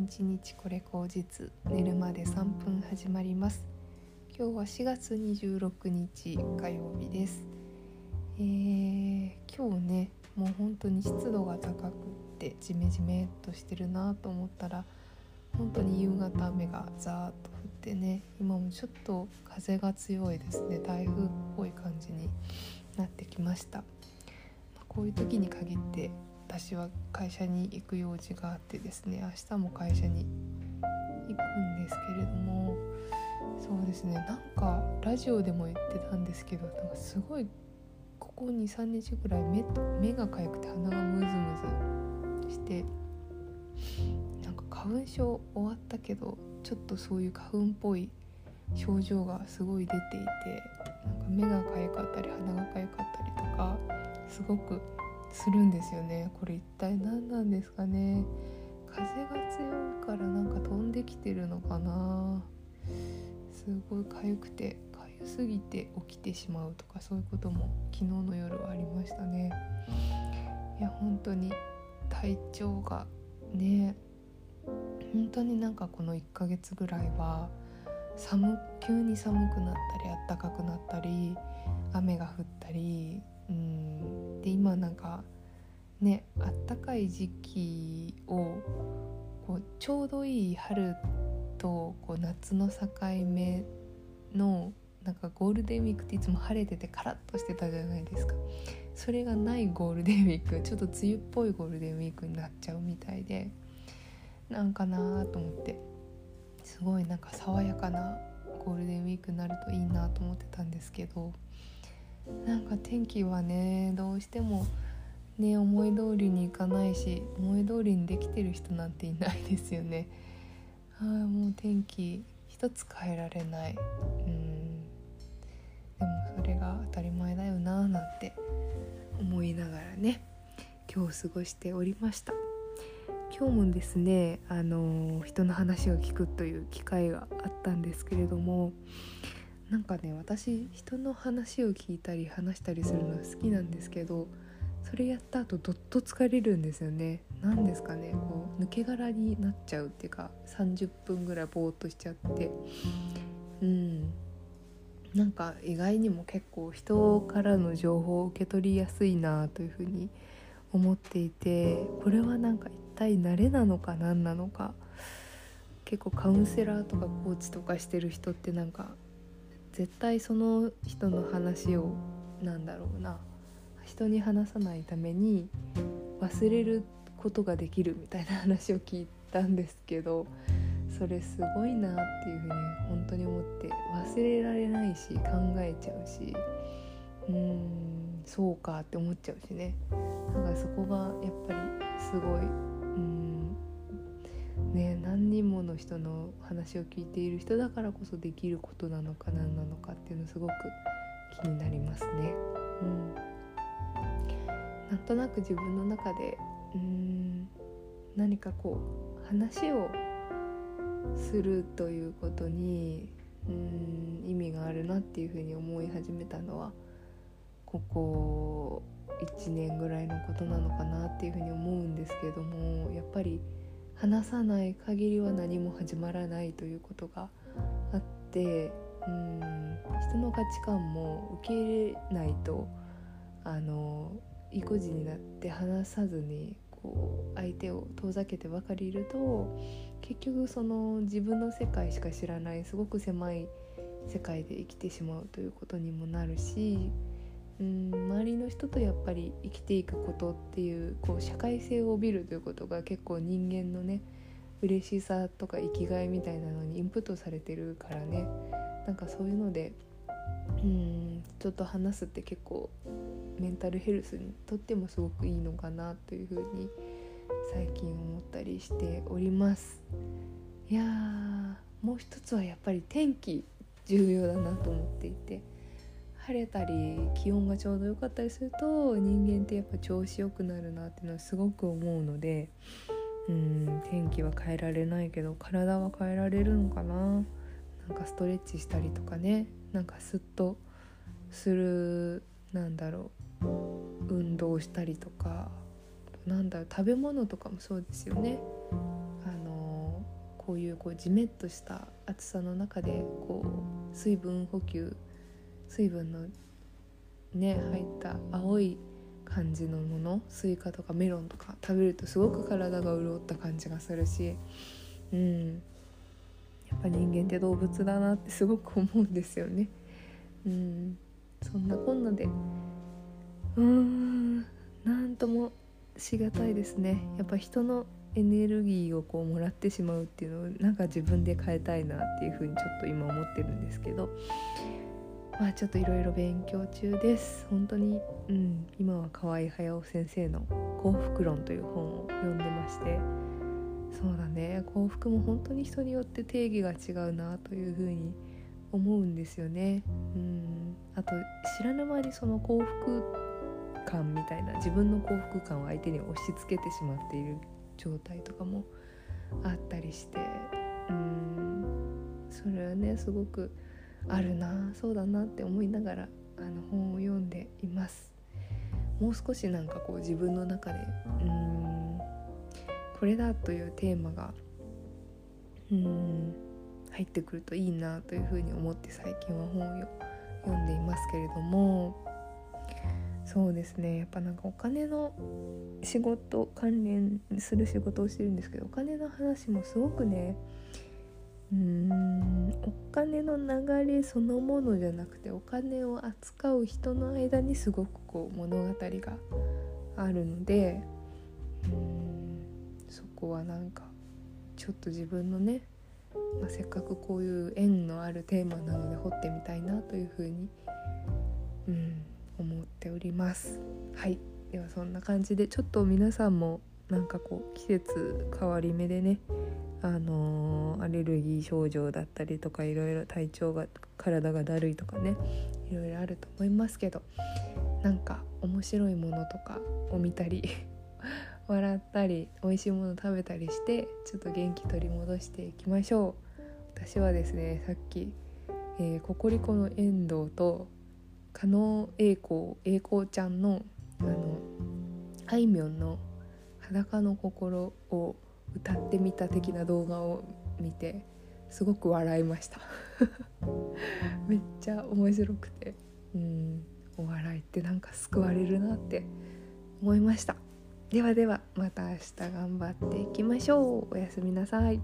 1日これ口実寝るまで3分始まります。今日は4月26日火曜日です。えー、今日ねもう本当に湿度が高くってジメジメっとしてるなと思ったら本当に夕方雨がザーッと降ってね今もちょっと風が強いですね。台風っぽい感じになってきました。こういう時に限って私は会社に行く用事があってですね明日も会社に行くんですけれどもそうですねなんかラジオでも言ってたんですけどなんかすごいここ23日ぐらい目と目が痒くて鼻がムズムズしてなんか花粉症終わったけどちょっとそういう花粉っぽい症状がすごい出ていてなんか目が痒かったり鼻が痒かったりとかすごくするんですよね。これ一体何なんですかね。風が強いからなんか飛んできてるのかな。すごい痒くて痒すぎて起きてしまうとかそういうことも昨日の夜はありましたね。いや本当に体調がね本当になんかこの1ヶ月ぐらいは寒急に寒くなったりあったかくなったり雨が降ったりうんで今なんかねあったかい時期をこうちょうどいい春とこう夏の境目のなんかゴールデンウィークっていつも晴れててカラッとしてたじゃないですか。それがないゴールデンウィークちょっと梅雨っぽいゴールデンウィークになっちゃうみたいでなんかなと思って。すごいなんか爽やかなゴールデンウィークになるといいなと思ってたんですけど。なんか天気はねどうしてもね思い通りにいかないし思い通りにできてる人なんていないですよね。あもう天気一つ変えられない。うん。でもそれが当たり前だよななんて思いながらね今日過ごしておりました。今日もですねあの人の話を聞くという機会があったんですけれどもなんかね私人の話を聞いたり話したりするのは好きなんですけどそれやった後どっと疲れるんですよね。何ですかねこう抜け殻になっちゃうっていうか30分ぐらいぼーっとしちゃって。うん。なんか意外にも結構人からの情報を受け取りやすいなというふうに思っていてこれはなんか一体慣れなのか何なのか。結構カウンセラーとかコーチとかしてる人ってなんか絶対その人の話をなんだろうな。人に話さないために忘れることができるみたいな話を聞いたんですけどそれすごいなっていうふうに本当に思って忘れられないし考えちゃうし。うーんそうかって思っちゃうしね。だからそこがやっぱりすごい。ね何人もの人の話を聞いている人だからこそできることなのか何なのかっていうのすごく気になりますね。うんなんとなく自分の中でうん何かこう話をするということにうん意味があるなっていうふうに思い始めたのはここ1年ぐらいのことなのかなっていうふうに思うんですけどもやっぱり話さない限りは何も始まらないということがあってうん人の価値観も受け入れないとあの意固地になって話さずにこう相手を遠ざけてばかりいると結局その自分の世界しか知らないすごく狭い世界で生きてしまうということにもなるしうん周りの人とやっぱり生きていくことっていうこう社会性を帯びるということが結構人間のね嬉しさとか生きがいみたいなのにインプットされてるからね。なんかそういうのでうんちょっと話すって結構メンタルヘルスにとってもすごくいいのかなというふうに最近思ったりしております。いやもう一つはやっぱり天気重要だなと思って。晴れたり気温がちょうど良かったりすると人間ってやっぱ調子良くなるなっていうのはすごく思うのでうん天気は変えられないけど体は変えられるのかな。なんかストレッチしたりとかね。なんかスッとするなんだろう。運動したりとか。なんだろう食べ物とかもそうですよね。あのこういうこうジメッとした暑さの中でこう水分補給水分のね入った青い感じのものスイカとかメロンとか食べるとすごく体が潤った感じがするしうん。やっぱ人間って動物だなって すごく思うんですよね。うん。そんなこんなでうーんなんともしがたいですね。やっぱ人のエネルギーをこうもらってしまうっていうのをなんか自分で変えたいなっていうふうにちょっと今思ってるんですけどまあちょっといろいろ勉強中です。本当にうん今は河合隼先生の「幸福論」という本を読んでまして。そうだね。幸福も本当に人によって定義が違うなというふうに思うんですよね。うん。あと知らぬ間にその幸福感みたいな自分の幸福感を相手に押し付けてしまっている状態とかもあったりして。うん。それはねすごくあるなそうだなって思いながらあの本を読んでいます。もう少しなんかこう自分の中でうんこれだというテーマがうん入ってくるといいなというふうに思って最近は本を読んでいますけれどもそうですねやっぱなんかお金の仕事関連する仕事をしてるんですけどお金の話もすごくねうーん。お金の流れそのものじゃなくてお金を扱う人の間にすごくこう物語があるのでうん。そこはなんかちょっと自分のね、まあ、せっかくこういう縁のあるテーマなので掘ってみたいなというふうに、うん、思っております。はい。ではそんな感じでちょっと皆さんもなんかこう季節変わり目でねあのー、アレルギー症状だったりとかいろいろ体調が体がだるいとかねいろいろあると思いますけどなんか面白いものとかを見たり 笑ったり美味しいもの食べたりしてちょっと元気取り戻していきましょう。私はですねさっき、えー、ココリコの遠藤と加納栄光栄光ちゃんのあのあいみょんの「裸の心」を歌ってみた的な動画を見てすごく笑いました。めっちゃ面白くて。うんお笑いってなんか救われるなって思いました。ではではまた明日頑張っていきましょう。おやすみなさい。